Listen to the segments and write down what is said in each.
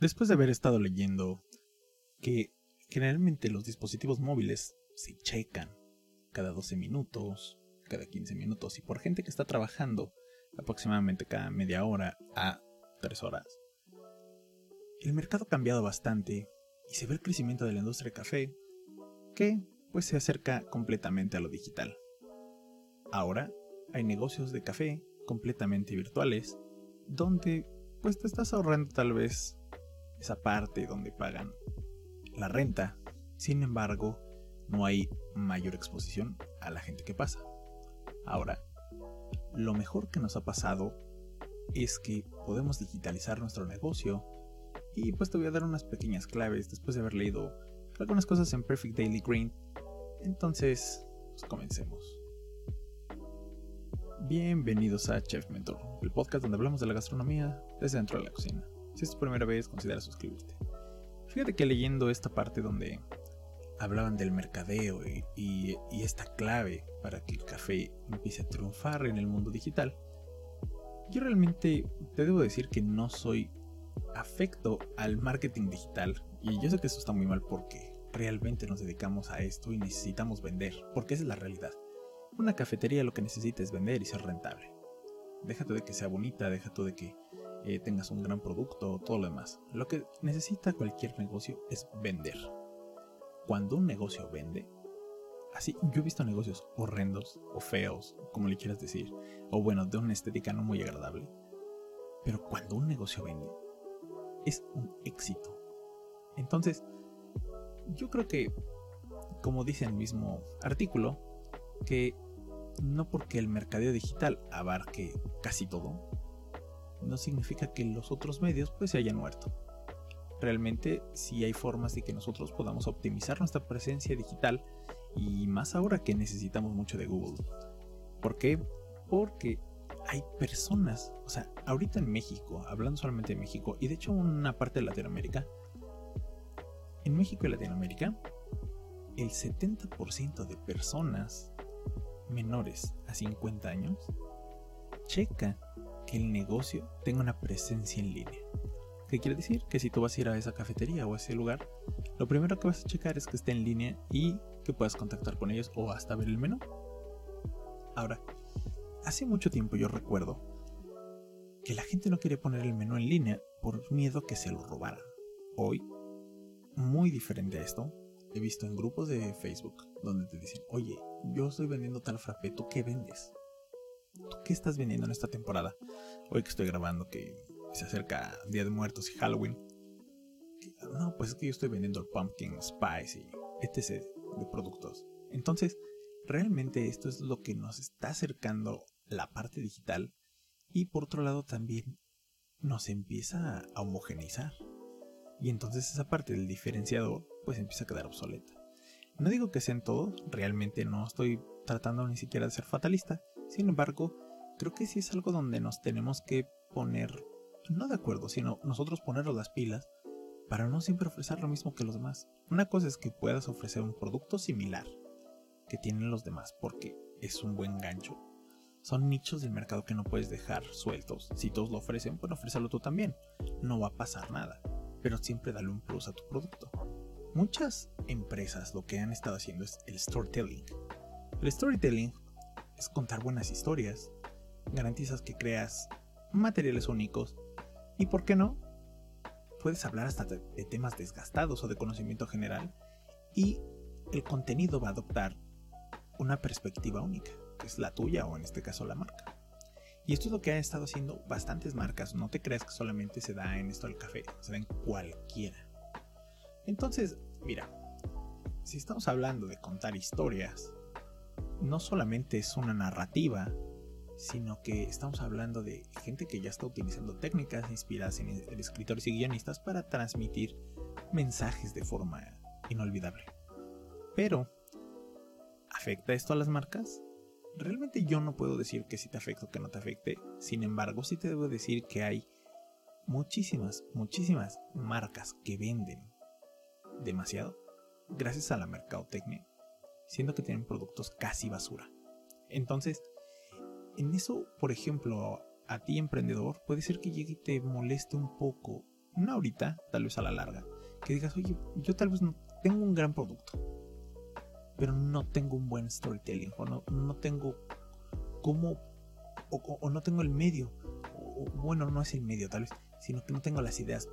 Después de haber estado leyendo que generalmente los dispositivos móviles se checan cada 12 minutos, cada 15 minutos y por gente que está trabajando aproximadamente cada media hora a 3 horas. El mercado ha cambiado bastante y se ve el crecimiento de la industria de café que pues se acerca completamente a lo digital. Ahora hay negocios de café completamente virtuales donde pues te estás ahorrando tal vez esa parte donde pagan la renta. Sin embargo, no hay mayor exposición a la gente que pasa. Ahora, lo mejor que nos ha pasado es que podemos digitalizar nuestro negocio y pues te voy a dar unas pequeñas claves después de haber leído algunas cosas en Perfect Daily Green. Entonces, pues comencemos. Bienvenidos a Chef Mentor, el podcast donde hablamos de la gastronomía desde dentro de la cocina. Si es tu primera vez, considera suscribirte. Fíjate que leyendo esta parte donde hablaban del mercadeo y, esta clave para que el café empiece a triunfar en el mundo digital, yo realmente te debo decir que no soy afecto al marketing digital y yo sé que eso está muy mal porque realmente nos dedicamos a esto y necesitamos vender, porque esa es la realidad. Una cafetería lo que necesita es vender y ser rentable. Déjate de que sea bonita, déjate de que eh, tengas un gran producto, todo lo demás. Lo que necesita cualquier negocio es vender. Cuando un negocio vende, así yo he visto negocios horrendos o feos, como le quieras decir, o bueno, de una estética no muy agradable. Pero cuando un negocio vende, es un éxito. Entonces, yo creo que, como dice el mismo artículo, que no porque el mercadeo digital abarque casi todo, no significa que los otros medios pues se hayan muerto. Realmente sí hay formas de que nosotros podamos optimizar nuestra presencia digital y más ahora que necesitamos mucho de Google. ¿Por qué? Porque hay personas, o sea, ahorita en México, hablando solamente de México y de hecho una parte de Latinoamérica, en México y Latinoamérica, el 70% de personas menores a 50 años checa que el negocio tenga una presencia en línea. ¿Qué quiere decir? Que si tú vas a ir a esa cafetería o a ese lugar, lo primero que vas a checar es que esté en línea y que puedas contactar con ellos o hasta ver el menú. Ahora, hace mucho tiempo yo recuerdo que la gente no quería poner el menú en línea por miedo que se lo robaran. Hoy, muy diferente a esto, he visto en grupos de Facebook donde te dicen, oye, yo estoy vendiendo tal frappé, ¿tú qué vendes? ¿Tú qué estás vendiendo en esta temporada? Hoy que estoy grabando que se acerca Día de Muertos y Halloween. No, pues es que yo estoy vendiendo pumpkin spice y etc. de productos. Entonces, realmente esto es lo que nos está acercando la parte digital y por otro lado también nos empieza a homogeneizar. Y entonces esa parte del diferenciador pues empieza a quedar obsoleta. No digo que sea en todo, realmente no estoy tratando ni siquiera de ser fatalista, sin embargo, creo que sí es algo donde nos tenemos que poner, no de acuerdo, sino nosotros ponernos las pilas para no siempre ofrecer lo mismo que los demás. Una cosa es que puedas ofrecer un producto similar que tienen los demás porque es un buen gancho. Son nichos del mercado que no puedes dejar sueltos. Si todos lo ofrecen, pues ofrécelo tú también. No va a pasar nada, pero siempre dale un plus a tu producto. Muchas empresas lo que han estado haciendo es el storytelling. El storytelling es contar buenas historias. Garantizas que creas materiales únicos. Y por qué no, puedes hablar hasta de, temas desgastados o de conocimiento general. Y el contenido va a adoptar una perspectiva única, que es la tuya o en este caso la marca. Y esto es lo que han estado haciendo bastantes marcas. No te creas que solamente se da en esto del café, se da en cualquiera. Entonces, mira, si estamos hablando de contar historias, no solamente es una narrativa, sino que estamos hablando de gente que ya está utilizando técnicas inspiradas en, escritores y guionistas para transmitir mensajes de forma inolvidable. Pero, ¿afecta esto a las marcas? Realmente yo no puedo decir que sí te afecte o que no te afecte, sin embargo sí te debo decir que hay muchísimas, muchísimas marcas que venden demasiado gracias a la mercadotecnia, siendo que tienen productos casi basura. Entonces, en eso, por ejemplo, a ti emprendedor, puede ser que llegue y te moleste un poco no ahorita, tal vez a la larga, que digas, oye, yo tal vez tengo un gran producto, pero no tengo un buen storytelling, o no, no tengo cómo, o, no tengo el medio, o, bueno, no es el medio tal vez, sino que no tengo las ideas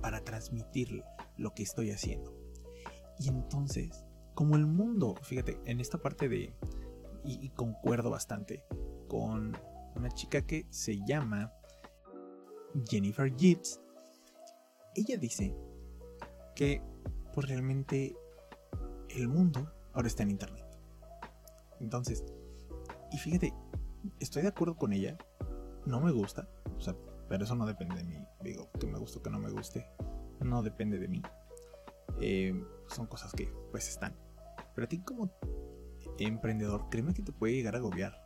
para transmitir lo que estoy haciendo. Y entonces, como el mundo, fíjate, en esta parte de, y concuerdo bastante con una chica que se llama Jennifer Gibbs, ella dice que pues realmente el mundo ahora está en internet. Entonces, y fíjate, estoy de acuerdo con ella, no me gusta, o sea, pero eso no depende de mí. Digo, que me guste o que no me guste, no depende de mí. Eh, son cosas que pues están. Pero a ti como emprendedor, créeme que te puede llegar a agobiar.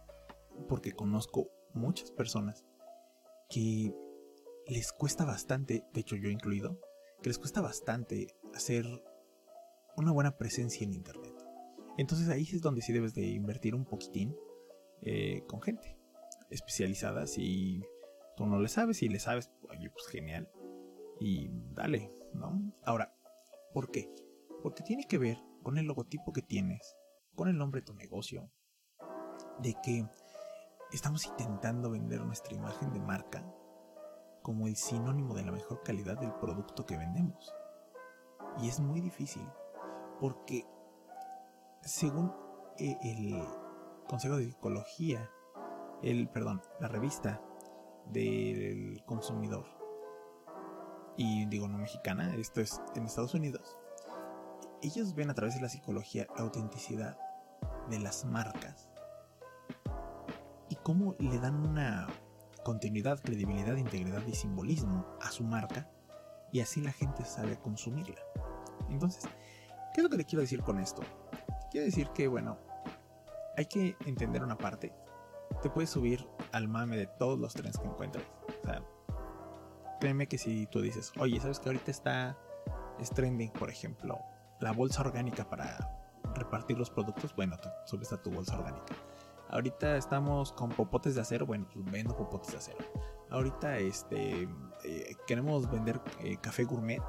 Porque conozco muchas personas que les cuesta bastante, de hecho yo incluido, que les cuesta bastante hacer una buena presencia en Internet. Entonces ahí es donde sí debes de invertir un poquitín eh, con gente especializada. Si tú no le sabes, y le sabes, oye, pues genial. Y dale, ¿no? Ahora, ¿por qué? Porque tiene que ver con el logotipo que tienes, con el nombre de tu negocio, de que estamos intentando vender nuestra imagen de marca como el sinónimo de la mejor calidad del producto que vendemos. Y es muy difícil porque según eh, el Consejo de Psicología, el, perdón, la revista del consumidor, y digo no mexicana, esto es en Estados Unidos, ellos ven a través de la psicología la autenticidad de las marcas cómo le dan una continuidad, credibilidad, integridad y simbolismo a su marca y así la gente sabe consumirla. Entonces, ¿qué es lo que le quiero decir con esto? Quiero decir que, bueno, hay que entender una parte. Te puedes subir al mame de todos los trenes que encuentres. Créeme que si tú dices, oye, ¿sabes que ahorita está es trending, por ejemplo, la bolsa orgánica para repartir los productos? Bueno, te subes a tu bolsa orgánica Ahorita estamos con popotes de acero. Bueno, pues vendo popotes de acero. Ahorita este eh, queremos vender eh, café gourmet.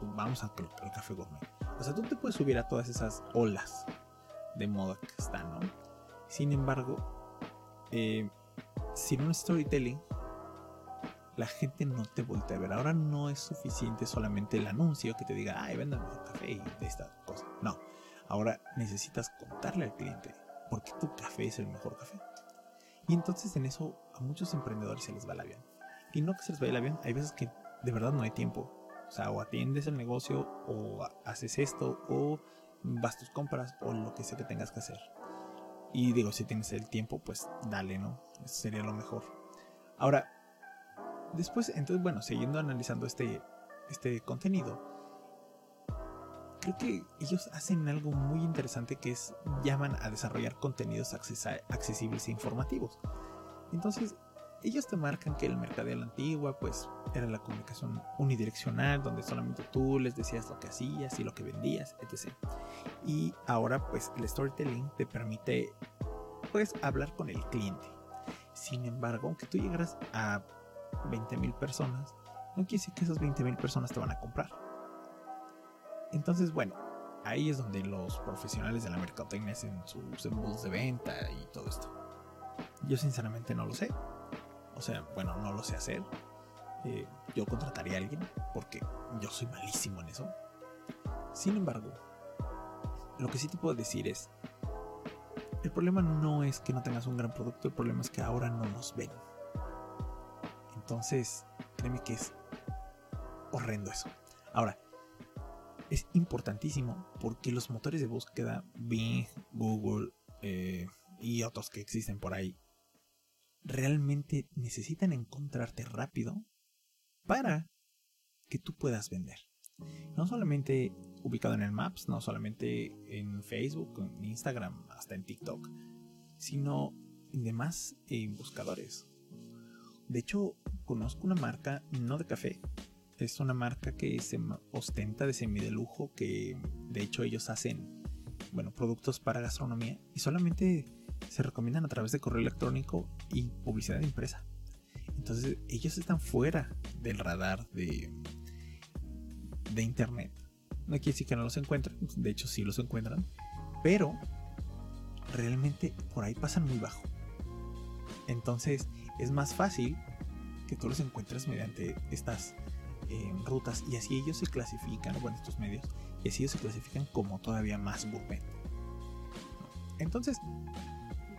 Pues vamos a colocar café gourmet. O sea, tú te puedes subir a todas esas olas de moda que están, ¿no? Sin embargo, eh, sin un storytelling, la gente no te voltea a ver. Ahora no es suficiente solamente el anuncio que te diga, ay, venda café y de esta cosa. No. Ahora necesitas contarle al cliente por qué tu café es el mejor café. Y entonces en eso a muchos emprendedores se les va el avión. Y no que se les vaya el avión, hay veces que de verdad no hay tiempo. O sea, o atiendes el negocio, o haces esto, o vas tus compras, o lo que sea que tengas que hacer. Y digo, si tienes el tiempo, pues dale, ¿no? Eso sería lo mejor. Ahora, después, entonces, bueno, siguiendo analizando este, este contenido, creo que ellos hacen algo muy interesante que es llaman a desarrollar contenidos accesibles e informativos. Entonces, ellos te marcan que el mercado de la antigua pues era la comunicación unidireccional donde solamente tú les decías lo que hacías y lo que vendías, etc. Y ahora pues el storytelling te permite pues hablar con el cliente. Sin embargo, aunque tú llegaras a 20.000 personas, no quiere decir que esas 20.000 personas te van a comprar entonces, bueno, ahí es donde los profesionales de la mercadotecnia hacen sus embudos de venta y todo esto. Yo sinceramente no lo sé. O sea, bueno, no lo sé hacer. Eh, yo contrataría a alguien porque yo soy malísimo en eso. Sin embargo, lo que sí te puedo decir es, el problema no es que no tengas un gran producto, el problema es que ahora no nos ven. Entonces, créeme que es horrendo eso. Ahora, es importantísimo porque los motores de búsqueda, Bing, Google eh, y otros que existen por ahí, realmente necesitan encontrarte rápido para que tú puedas vender. No solamente ubicado en el Maps, no solamente en Facebook, en Instagram, hasta en TikTok, sino en demás eh, buscadores. De hecho, conozco una marca, no de café, es una marca que se ostenta de semi de lujo, que de hecho ellos hacen, bueno, productos para gastronomía y solamente se recomiendan a través de correo electrónico y publicidad impresa. Entonces ellos están fuera del radar de, de internet. No quiere decir que no los encuentren, de hecho sí los encuentran, pero realmente por ahí pasan muy bajo. Entonces es más fácil que tú los encuentres mediante estas eh, rutas y así ellos se clasifican, bueno, estos medios, y así ellos se clasifican como todavía más gourmet. Entonces,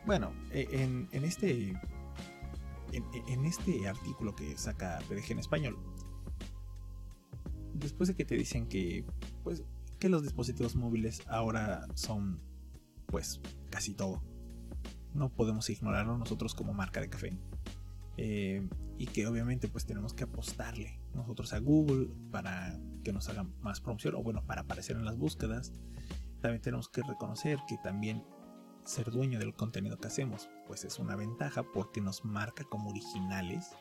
bueno, e, en, en este en, este artículo que saca PDG en español, después de que te dicen que, pues, que los dispositivos móviles ahora son, pues, casi todo. No podemos ignorarlo nosotros como marca de café. Eh, y que obviamente pues tenemos que apostarle nosotros a Google para que nos haga más promoción o bueno para aparecer en las búsquedas también tenemos que reconocer que también ser dueño del contenido que hacemos, pues es una ventaja porque nos marca como originales,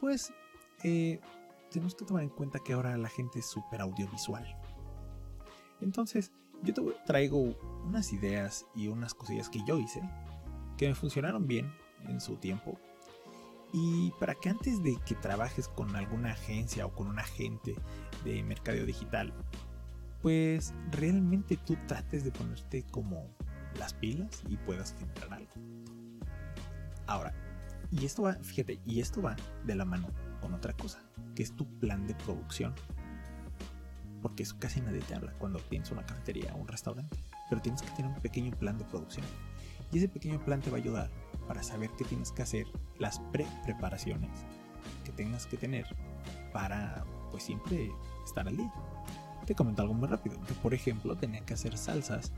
pues eh, tenemos que tomar en cuenta que ahora la gente es súper audiovisual. Entonces, yo te traigo unas ideas y unas cosillas que yo hice, que me funcionaron bien en su tiempo, y para que antes de que trabajes con alguna agencia o con un agente de mercadeo digital, pues realmente tú trates de ponerte como las pilas y puedas generar algo. Ahora, y esto va, fíjate, y esto va de la mano con otra cosa, que es tu plan de producción. Porque eso casi nadie te habla cuando tienes una cafetería o un restaurante. Pero tienes que tener un pequeño plan de producción. Y ese pequeño plan te va a ayudar para saber qué tienes que hacer, las pre-preparaciones que tengas que tener para, pues siempre estar al día. Te comento algo muy rápido. Yo, por ejemplo, tenía que hacer salsas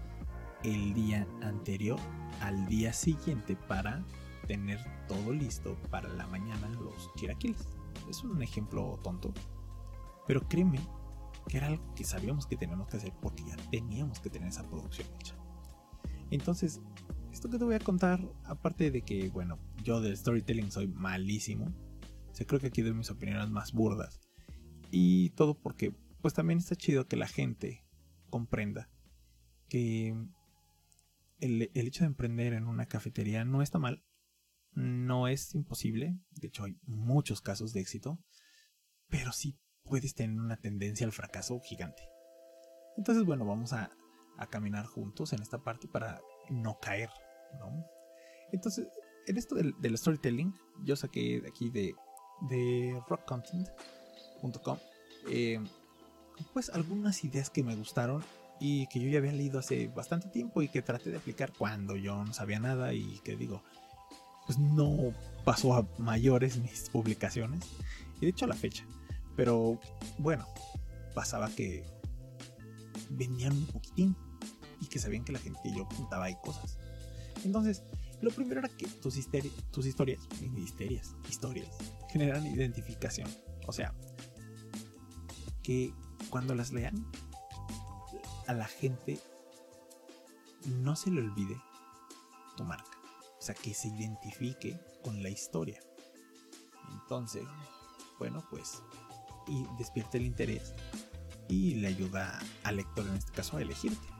el día anterior al día siguiente para tener todo listo para la mañana los chilaquiles. Es un ejemplo tonto, pero créeme que era algo que sabíamos que teníamos que hacer porque ya teníamos que tener esa producción hecha. Entonces, esto que te voy a contar, aparte de que, bueno, yo del storytelling soy malísimo, se creo que aquí doy mis opiniones más burdas. Y todo porque, pues también está chido que la gente comprenda que el, hecho de emprender en una cafetería no está mal, no es imposible, de hecho hay muchos casos de éxito, pero sí puedes tener una tendencia al fracaso gigante. Entonces, bueno, vamos a, caminar juntos en esta parte para no caer, ¿no? Entonces, en esto del, storytelling, yo saqué de aquí de, de rockcontent.com, eh, pues algunas ideas que me gustaron y que yo ya había leído hace bastante tiempo y que traté de aplicar cuando yo no sabía nada y que digo, pues no pasó a mayores mis publicaciones y de hecho a la fecha. Pero bueno, pasaba que vendían un poquitín y que sabían que la gente que yo apuntaba ahí cosas. Entonces, lo primero era que tus, historias, historias, generan identificación. O sea, que cuando las lean a la gente no se le olvide tu marca. O sea, que se identifique con la historia. Entonces, bueno, pues, y despierte el interés y le ayuda al lector, en este caso, a elegirte.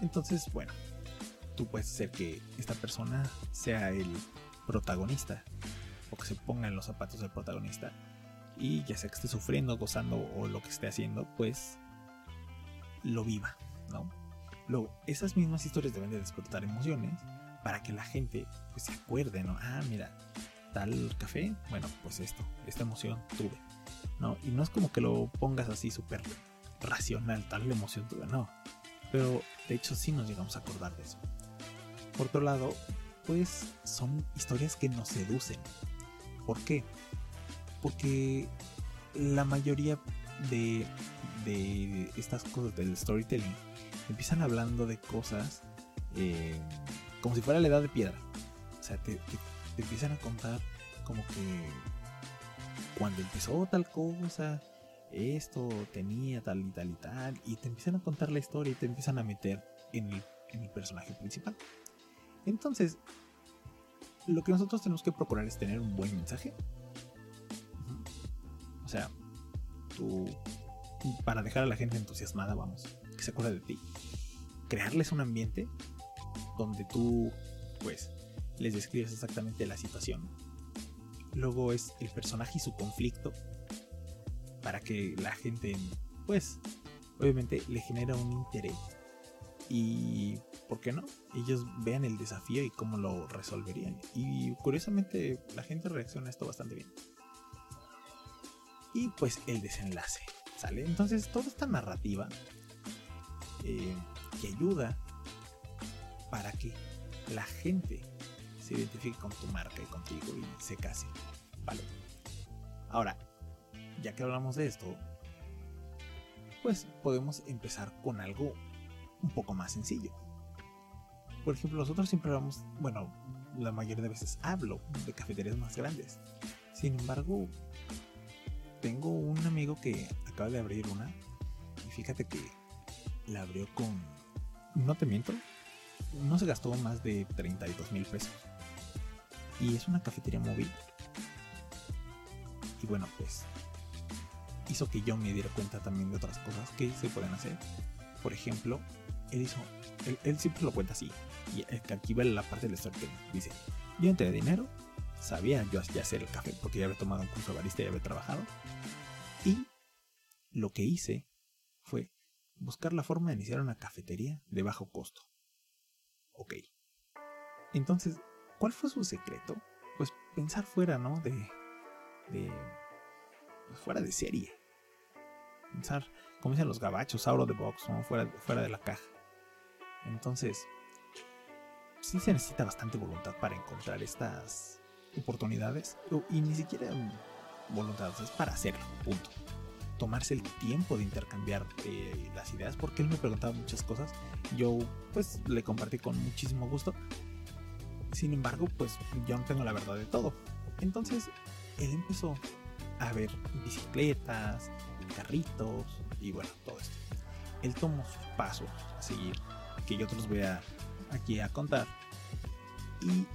Entonces, bueno, tú puedes hacer que esta persona sea el protagonista o que se ponga en los zapatos del protagonista y ya sea que esté sufriendo, gozando o lo que esté haciendo, pues lo viva, ¿no? Luego, esas mismas historias deben de despertar emociones para que la gente pues, se acuerde, ¿no? Ah, mira, tal café, bueno, pues esto, esta emoción tuve, ¿no? Y no es como que lo pongas así súper racional, tal emoción tuve, no. Pero de hecho sí nos llegamos a acordar de eso. Por otro lado, pues son historias que nos seducen. ¿Por qué? Porque la mayoría de de estas cosas del storytelling, empiezan hablando de cosas eh, como si fuera la edad de piedra. O sea, te, empiezan a contar como que cuando empezó tal cosa, esto tenía tal y tal y tal, y te empiezan a contar la historia y te empiezan a meter en el, personaje principal. Entonces, lo que nosotros tenemos que procurar es tener un buen mensaje. O sea, tú para dejar a la gente entusiasmada, vamos, que se acuerde de ti. Crearles un ambiente donde tú, pues, les describes exactamente la situación. Luego es el personaje y su conflicto. Para que la gente, pues, obviamente le genera un interés. Y, ¿por qué no? Ellos vean el desafío y cómo lo resolverían. Y curiosamente la gente reacciona a esto bastante bien. Y pues el desenlace, ¿sale? Entonces toda esta narrativa eh, que ayuda para que la gente se identifique con tu marca y contigo y se case. Vale. Ahora, ya que hablamos de esto, pues podemos empezar con algo un poco más sencillo. Por ejemplo, nosotros siempre hablamos, bueno, la mayoría de veces hablo de cafeterías más grandes. Sin embargo, tengo un amigo que acaba de abrir una y fíjate que la abrió con, no te miento, no se gastó más de 32 mil pesos. Y es una cafetería móvil. Y bueno, pues hizo que yo me diera cuenta también de otras cosas que se pueden hacer. Por ejemplo, él hizo, él, siempre lo cuenta así. Y aquí va la parte del storytelling. Dice, yo entré dinero, sabía yo ya hacer el café porque ya había tomado un curso de barista y había trabajado. Y lo que hice fue buscar la forma de iniciar una cafetería de bajo costo. Ok. Entonces, ¿cuál fue su secreto? Pues pensar fuera, ¿no? De. de. Fuera de serie. Pensar, como dicen los gabachos, out of the box, fuera de la caja. Entonces, sí se necesita bastante voluntad para encontrar estas oportunidades. Y ni siquiera voluntad, es para hacerlo, punto tomarse el tiempo de intercambiar eh, las ideas porque él me preguntaba muchas cosas. Yo pues le compartí con muchísimo gusto. Sin embargo, pues yo no tengo la verdad de todo. Entonces él empezó a ver bicicletas, carritos y bueno, todo esto. Él tomó sus pasos a seguir, que yo te los voy a aquí a contar. Y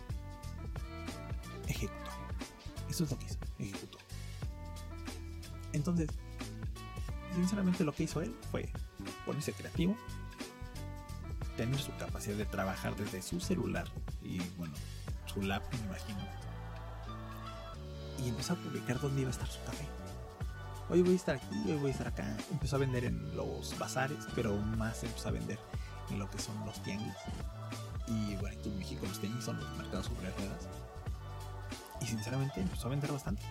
ejecutó. Eso es lo que hizo, ejecutó. Entonces, sinceramente lo que hizo él fue ponerse creativo, tener su capacidad de trabajar desde su celular y bueno, su lap me imagino. Y empezó a publicar dónde iba a estar su café. Hoy voy a estar aquí, hoy voy a estar acá. Empezó a vender en los bazares, pero más empezó a vender en lo que son los tianguis. Y bueno, aquí en México los tianguis son los mercados sobre ruedas. Y sinceramente empezó a vender bastante.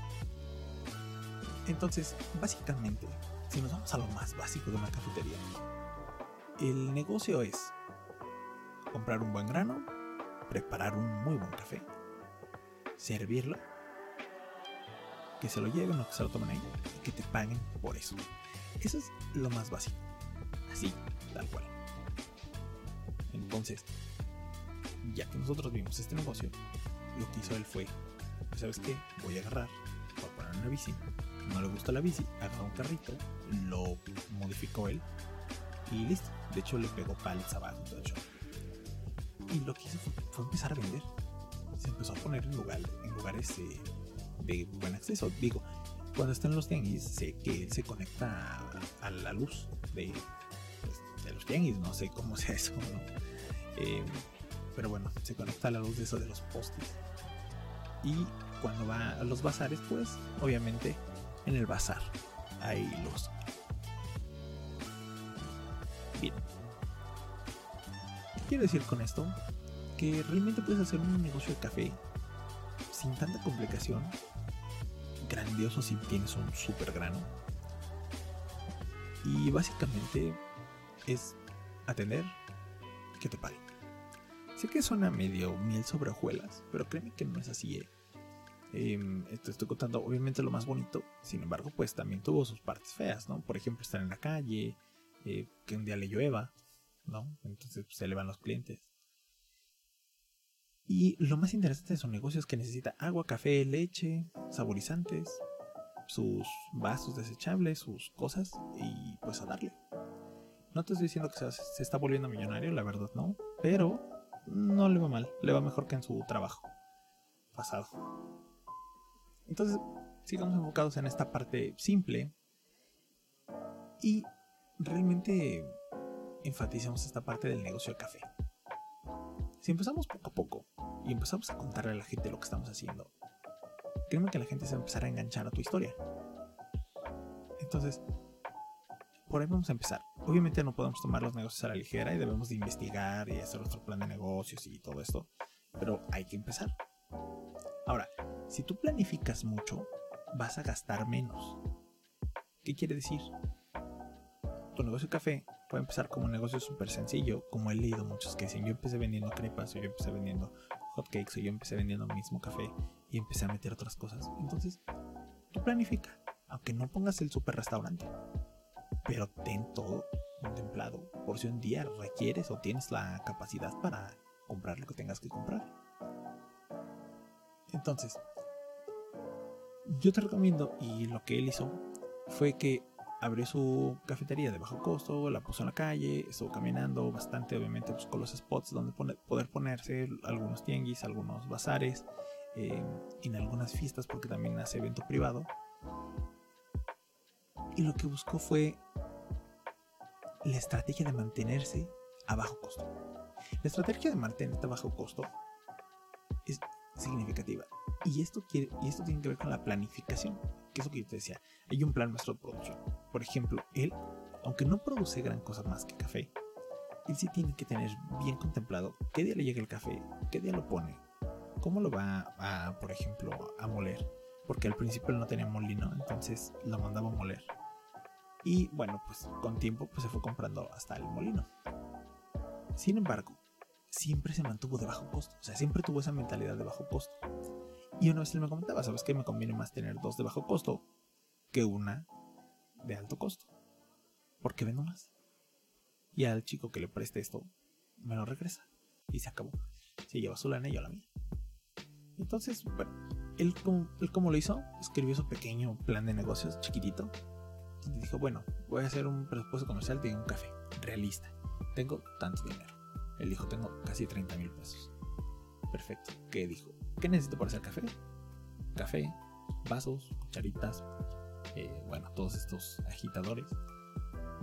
Entonces, básicamente, si nos vamos a lo más básico de una cafetería, el negocio es comprar un buen grano, preparar un muy buen café, servirlo, que se lo lleven o que se lo tomen ahí y que te paguen por eso. Eso es lo más básico. Así, tal cual. Entonces, ya que nosotros vimos este negocio, lo que hizo él fue, ¿sabes qué? Voy a agarrar, voy a poner una bici, no le gusta la bici, agarró un carrito, lo modificó él y listo. De hecho, le pegó pallets abajo todo Y lo que hizo fue, empezar a vender. Se empezó a poner en, lugar, en lugares de buen acceso. Digo, cuando está en los tianguis, sé que él se conecta a, la luz de, pues, de, los tianguis. No sé cómo sea eso, eh, pero bueno, se conecta a la luz de eso de los postes. Y cuando va a los bazares, pues obviamente en el bazar. Ahí los. Bien. Quiero decir con esto que realmente puedes hacer un negocio de café sin tanta complicación. Grandioso si tienes un super grano. Y básicamente es atender que te paguen. Sé que suena medio miel sobre hojuelas, pero créeme que no es así. ¿eh? Eh, estoy contando obviamente lo más bonito, sin embargo, pues también tuvo sus partes feas, ¿no? Por ejemplo, estar en la calle, eh, que un día le llueva, ¿no? Entonces pues, se le van los clientes. Y lo más interesante de su negocio es que necesita agua, café, leche, saborizantes, sus vasos desechables, sus cosas y pues a darle. No te estoy diciendo que se, está volviendo millonario, la verdad no, pero no le va mal, le va mejor que en su trabajo pasado. Entonces, sigamos enfocados en esta parte simple y realmente enfatizamos esta parte del negocio de café. Si empezamos poco a poco y empezamos a contarle a la gente lo que estamos haciendo, créeme que la gente se va a empezar a enganchar a tu historia. Entonces, por ahí vamos a empezar. Obviamente no podemos tomar los negocios a la ligera y debemos de investigar y hacer nuestro plan de negocios y todo esto, pero hay que empezar. Ahora, si tú planificas mucho, vas a gastar menos. ¿Qué quiere decir? Tu negocio de café puede empezar como un negocio súper sencillo, como he leído muchos que dicen, yo empecé vendiendo crepas, o yo empecé vendiendo hotcakes, o yo empecé vendiendo mismo café, y empecé a meter otras cosas. Entonces, tú planifica, aunque no pongas el super restaurante, pero ten todo contemplado por si un día requieres o tienes la capacidad para comprar lo que tengas que comprar. Entonces, yo te recomiendo, y lo que él hizo fue que abrió su cafetería de bajo costo, la puso en la calle, estuvo caminando bastante, obviamente buscó los spots donde poder ponerse, algunos tianguis, algunos bazares, eh, en algunas fiestas porque también hace evento privado. Y lo que buscó fue la estrategia de mantenerse a bajo costo. La estrategia de mantenerte a bajo costo es significativa. Y esto, y esto tiene que ver con la planificación, que es lo que yo te decía. Hay un plan nuestro de producción. Por ejemplo, él, aunque no produce gran cosa más que café, él sí tiene que tener bien contemplado qué día le llega el café, qué día lo pone, cómo lo va a, por ejemplo, a moler. Porque al principio él no tenía molino, entonces lo mandaba a moler. Y bueno, pues con tiempo pues se fue comprando hasta el molino. Sin embargo, siempre se mantuvo de bajo costo. O sea, siempre tuvo esa mentalidad de bajo costo. Y una vez él me comentaba, ¿sabes qué? Me conviene más tener dos de bajo costo que una de alto costo. Porque vendo más. Y al chico que le preste esto, me lo regresa. Y se acabó. Se lleva su lana y yo la mía. Entonces, bueno, él como, él como lo hizo, escribió su pequeño plan de negocios chiquitito. Y dijo, bueno, voy a hacer un presupuesto comercial de un café, realista. Tengo tanto dinero. Él dijo, tengo casi 30 mil pesos. Perfecto. ¿Qué dijo? ¿Qué necesito para hacer café? Café, vasos, cucharitas, eh, bueno, todos estos agitadores.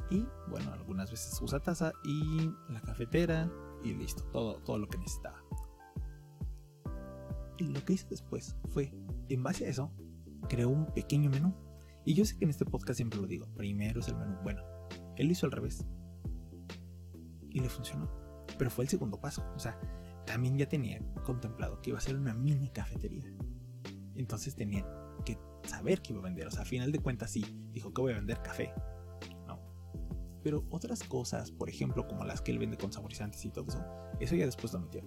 Y bueno, algunas veces usa taza y la cafetera y listo, todo, todo lo que necesitaba. Y lo que hice después fue, en base a eso, creó un pequeño menú. Y yo sé que en este podcast siempre lo digo, primero es el menú. Bueno, él lo hizo al revés. Y le funcionó. Pero fue el segundo paso. O sea, también ya tenía contemplado que iba a ser una mini cafetería. Entonces tenía que saber que iba a vender. O sea, a final de cuentas sí, dijo que voy a vender café. No. Pero otras cosas, por ejemplo, como las que él vende con saborizantes y todo eso, eso ya después lo metió.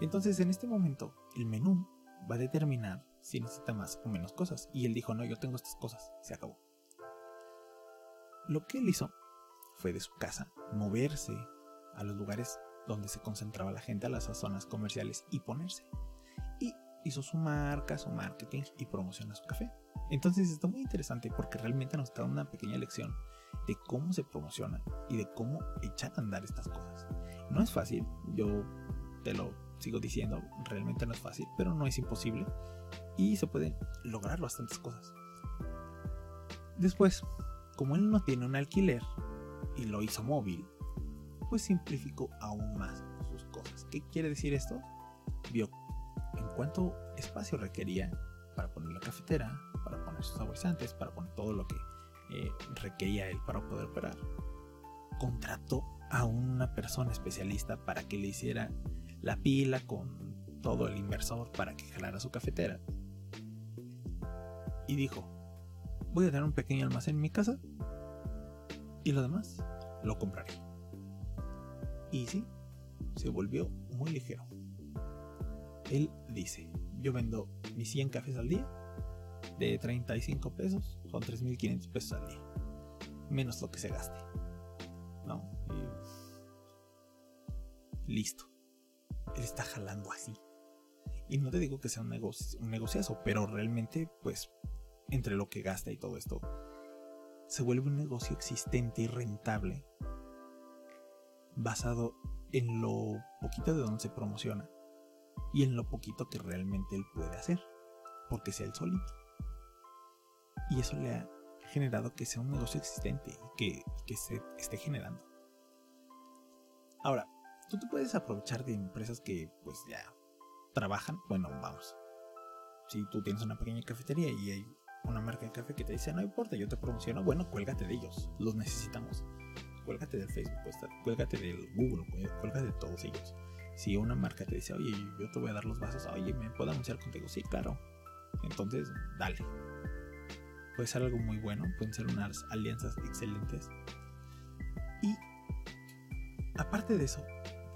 Entonces, en este momento, el menú va a determinar si necesita más o menos cosas. Y él dijo, no, yo tengo estas cosas. Se acabó. Lo que él hizo fue de su casa moverse a los lugares donde se concentraba la gente, a las zonas comerciales y ponerse. Hizo su marca, su marketing y promociona su café. Entonces está muy interesante porque realmente nos da una pequeña lección de cómo se promociona y de cómo echar a andar estas cosas. No es fácil, yo te lo sigo diciendo, realmente no es fácil, pero no es imposible y se pueden lograr bastantes cosas. Después, como él no tiene un alquiler y lo hizo móvil, pues simplificó aún más sus cosas. ¿Qué quiere decir esto? Cuánto espacio requería para poner la cafetera, para poner sus saborizantes, para poner todo lo que eh, requería él para poder operar. Contrató a una persona especialista para que le hiciera la pila con todo el inversor para que jalara su cafetera. Y dijo, voy a tener un pequeño almacén en mi casa y lo demás lo compraré. Y sí, se volvió muy ligero. Dice, yo vendo mis 100 cafés al día de 35 pesos, son 3.500 pesos al día. Menos lo que se gaste. ¿No? listo él está jalando así. Y no te digo que sea un, negocio, un negociazo, pero realmente, pues, entre lo que gasta y todo esto, se vuelve un negocio existente y rentable, basado en lo poquito de donde se promociona y en lo poquito que realmente él puede hacer, porque sea el solito. Y eso le ha generado que sea un negocio existente, que, que se esté generando. Ahora, tú te puedes aprovechar de empresas que pues ya trabajan. Bueno, vamos. Si tú tienes una pequeña cafetería y hay una marca de café que te dice, no importa, yo te promociono, bueno, cuélgate de ellos, los necesitamos. Cuélgate del Facebook, cuélgate del Google, cuélgate de todos ellos. Si una marca te dice, oye, yo te voy a dar los vasos, oye, ¿me puedo anunciar contigo? Sí, claro. Entonces, dale. Puede ser algo muy bueno, pueden ser unas alianzas excelentes. Y aparte de eso,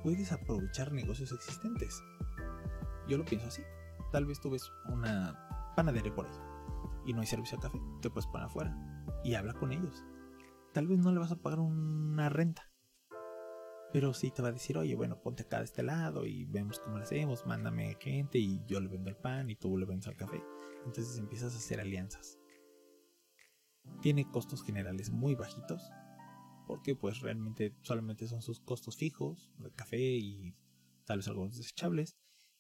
puedes aprovechar negocios existentes. Yo lo pienso así. Tal vez tú ves una panadería por ahí y no hay servicio de café, te puedes poner afuera y habla con ellos. Tal vez no le vas a pagar una renta, pero sí te va a decir, oye, bueno, ponte acá de este lado y vemos cómo lo hacemos, mándame gente y yo le vendo el pan y tú le vendes el café. Entonces empiezas a hacer alianzas. Tiene costos generales muy bajitos, porque pues realmente solamente son sus costos fijos, el café y tal vez algunos desechables,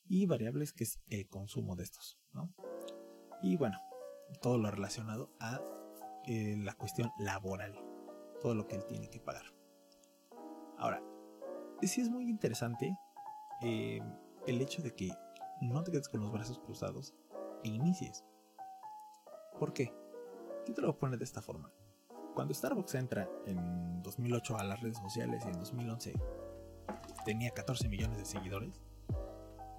y variables que es el consumo de estos, ¿no? Y bueno, todo lo relacionado a eh, la cuestión laboral, todo lo que él tiene que pagar. Ahora, sí es muy interesante eh, el hecho de que no te quedes con los brazos cruzados e inicies. ¿Por qué? Te lo voy de esta forma. Cuando Starbucks entra en 2008 a las redes sociales y en 2011 tenía 14 millones de seguidores,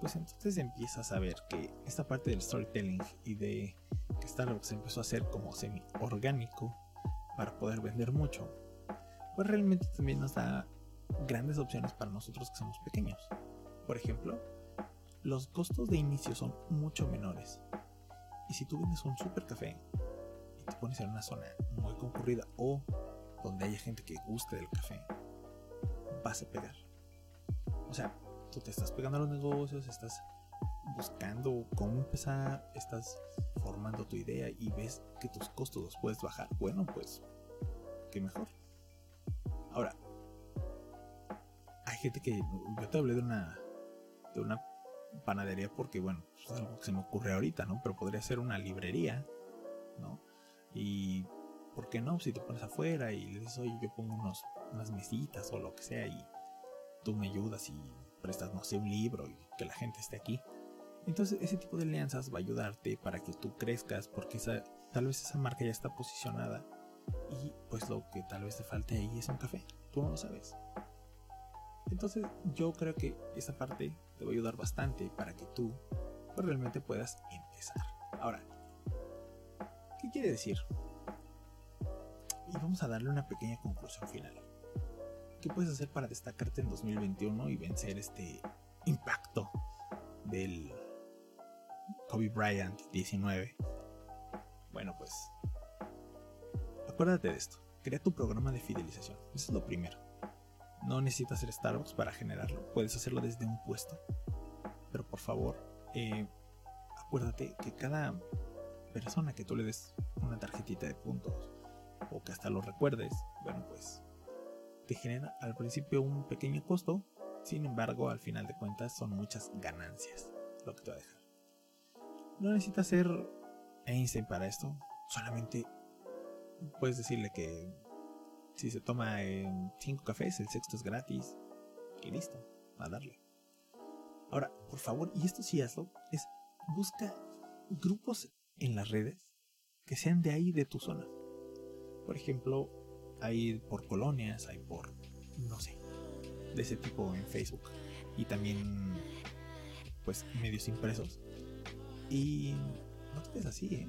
pues entonces empiezas a ver que esta parte del storytelling y de que Starbucks empezó a hacer como semi orgánico para poder vender mucho, pues realmente también nos da grandes opciones para nosotros que somos pequeños. Por ejemplo, los costos de inicio son mucho menores. Y si tú vendes un super café y te pones en una zona muy concurrida o donde haya gente que guste del café, vas a pegar. O sea, tú te estás pegando a los negocios, estás buscando cómo empezar, estás formando tu idea y ves que tus costos los puedes bajar. Bueno, pues, qué mejor. Ahora, gente que. Yo te hablé de una. de una panadería porque, bueno, es algo que se me ocurre ahorita, ¿no? Pero podría ser una librería, ¿no? Y. ¿Por qué no? Si te pones afuera y le dices, oye, yo pongo unos, unas mesitas o lo que sea y tú me ayudas y prestas, no sé, un libro y que la gente esté aquí. Entonces ese tipo de alianzas va a ayudarte para que tú crezcas porque esa, tal vez esa marca ya está posicionada y pues lo que tal vez te falte ahí es un café. Tú no lo sabes. Entonces yo creo que esa parte te va a ayudar bastante para que tú pues, realmente puedas empezar. Ahora, ¿qué quiere decir? Y vamos a darle una pequeña conclusión final. ¿Qué puedes hacer para destacarte en 2021 y vencer este impacto del Kobe Bryant 19? Bueno, pues acuérdate de esto. Crea tu programa de fidelización. Eso es lo primero. No necesitas ser Starbucks para generarlo. Puedes hacerlo desde un puesto. Pero por favor, eh, acuérdate que cada persona que tú le des una tarjetita de puntos o que hasta lo recuerdes, bueno, pues te genera al principio un pequeño costo. Sin embargo, al final de cuentas son muchas ganancias lo que te va a dejar. No necesitas ser Einstein para esto. Solamente puedes decirle que si se toma 5 cafés, el sexto es gratis. Y listo, a darle. Ahora, por favor, y esto sí hazlo, es busca grupos en las redes que sean de ahí, de tu zona. Por ejemplo, hay por colonias, hay por, no sé, de ese tipo en Facebook. Y también, pues, medios impresos. Y no te quedes así, ¿eh?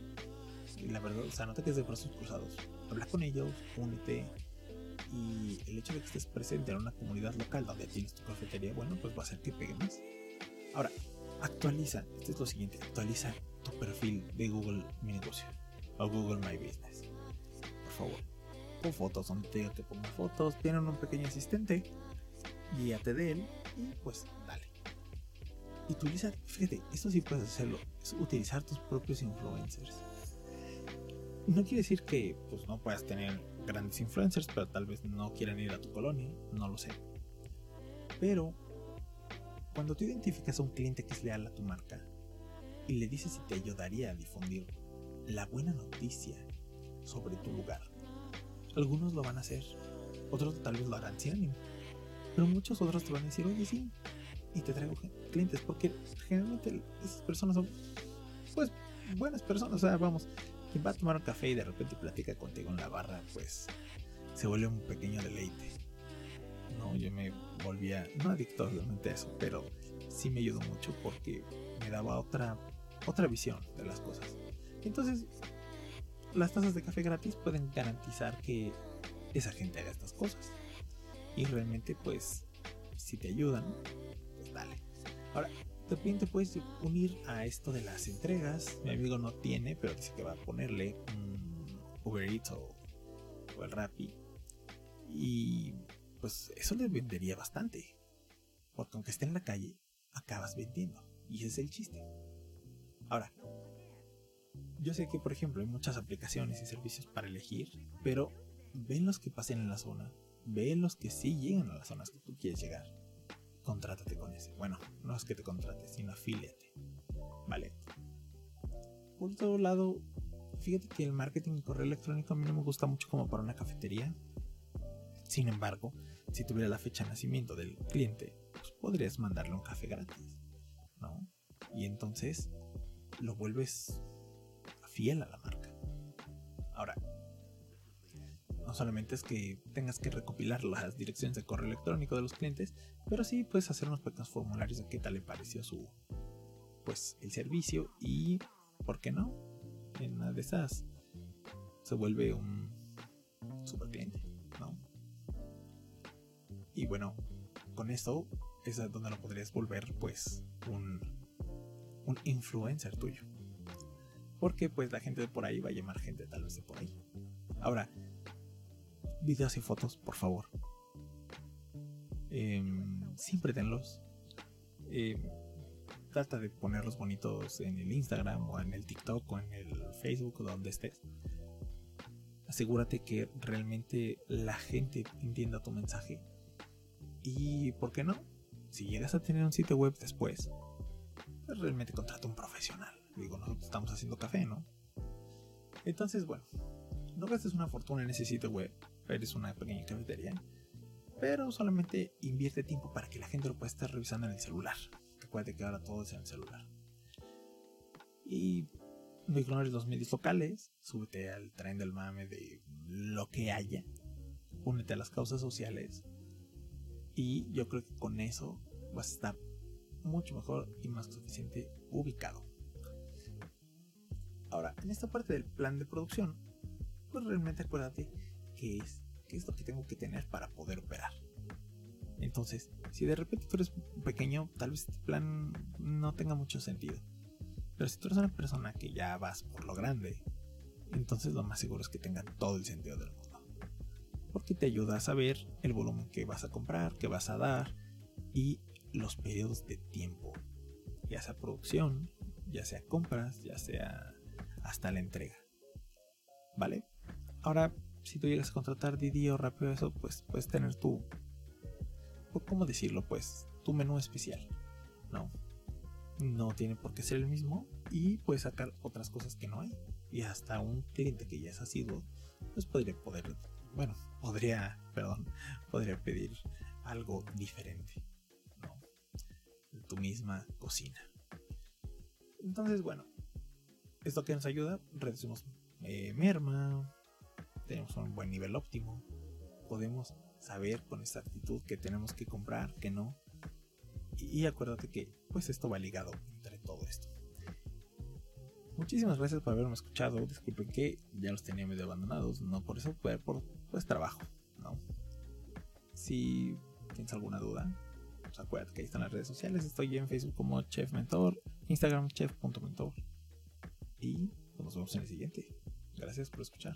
La verdad, o sea, no te quedes de brazos cruzados. Habla con ellos, únete, y el hecho de que estés presente en una comunidad local donde tienes tu cafetería, bueno, pues va a hacer que pegue más. Ahora, actualiza, esto es lo siguiente, actualiza tu perfil de Google Mi Negocio o Google My Business. Por favor, pon fotos donde te diga que ponga fotos, tienen un pequeño asistente, guíate de él y pues dale. Y utiliza, fíjate, esto sí puedes hacerlo, es utilizar tus propios influencers. No quiere decir que pues no puedas tener grandes influencers, pero tal vez no quieran ir a tu colonia, no lo sé. Pero cuando tú identificas a un cliente que es leal a tu marca y le dices si te ayudaría a difundir la buena noticia sobre tu lugar, algunos lo van a hacer, otros tal vez lo harán sin ánimo, pero muchos otros te van a decir, oye, sí, y te traigo clientes, porque generalmente esas personas son, pues, buenas personas, o sea, vamos, quien va a tomar un café y de repente platica contigo en la barra, pues se vuelve un pequeño deleite. No, yo me volvía, no adicto obviamente a eso, pero sí me ayudó mucho porque me daba otra, otra visión de las cosas. Entonces, las tazas de café gratis pueden garantizar que esa gente haga estas cosas. Y realmente, pues, si te ayudan, pues dale. Ahora, también te puedes unir a esto de las entregas. Mi amigo no tiene, pero dice que va a ponerle un Uber Eats o, el Rappi. Y pues eso le vendería bastante. Porque aunque esté en la calle, acabas vendiendo. Y ese es el chiste. Ahora, yo sé que por ejemplo hay muchas aplicaciones y servicios para elegir, pero ven los que pasen en la zona, ven los que sí llegan a las zonas que tú quieres llegar contrátate con ese. Bueno, no es que te contrates, sino afíliate. Vale. Por otro lado, fíjate que el marketing y correo electrónico a mí no me gusta mucho como para una cafetería. Sin embargo, si tuviera la fecha de nacimiento del cliente, pues podrías mandarle un café gratis, ¿no? Y entonces lo vuelves fiel a la marca. No solamente es que tengas que recopilar las direcciones de correo electrónico de los clientes, pero sí puedes hacer unos pequeños formularios de qué tal le pareció su pues el servicio y por qué no en una de esas se vuelve un super cliente, ¿no? Y bueno, con esto es donde lo podrías volver pues un un influencer tuyo. Porque pues la gente de por ahí va a llamar gente tal vez de por ahí. Ahora, videos y fotos, por favor. Em, siempre tenlos. Em, trata de ponerlos bonitos en el Instagram o en el TikTok o en el Facebook o donde estés. Asegúrate que realmente la gente entienda tu mensaje. Y, ¿por qué no? Si llegas a tener un sitio web después, pues realmente contrata un profesional. Digo, nosotros estamos haciendo café, ¿no? Entonces, bueno, no gastes una fortuna en ese sitio web eres una pequeña cafetería, pero solamente invierte tiempo para que la gente lo pueda estar revisando en el celular. Recuerde que ahora todo es en el celular. Y no ignores los medios locales, súbete al tren del mame de lo que haya, únete a las causas sociales y yo creo que con eso vas a estar mucho mejor y más suficiente ubicado. Ahora, en esta parte del plan de producción, pues realmente acuérdate qué es, qué es lo que tengo que tener para poder operar. Entonces, si de repente tú eres pequeño, tal vez este plan no tenga mucho sentido. Pero si tú eres una persona que ya vas por lo grande, entonces lo más seguro es que tenga todo el sentido del mundo. Porque te ayuda a saber el volumen que vas a comprar, que vas a dar y los periodos de tiempo. Ya sea producción, ya sea compras, ya sea hasta la entrega. ¿Vale? Ahora si tú llegas a contratar Didi o rápido eso, pues puedes tener tu, ¿cómo decirlo? Pues tu menú especial, ¿no? No tiene por qué ser el mismo y puedes sacar otras cosas que no hay. Y hasta un cliente que ya es asiduo, pues podría poder, bueno, podría, perdón, podría pedir algo diferente, ¿no? Tu misma cocina. Entonces, bueno, esto que nos ayuda, reducimos eh, merma, tenemos un buen nivel óptimo, podemos saber con exactitud que tenemos que comprar, que no. Y, acuérdate que pues esto va ligado entre todo esto. Muchísimas gracias por haberme escuchado. Disculpen que ya los tenía medio abandonados, no por eso, por pues trabajo, ¿no? Si tienes alguna duda, pues acuérdate que ahí están las redes sociales. Estoy en Facebook como Chef Mentor, Instagram chef.mentor. Y pues, nos vemos en el siguiente. Gracias por escuchar.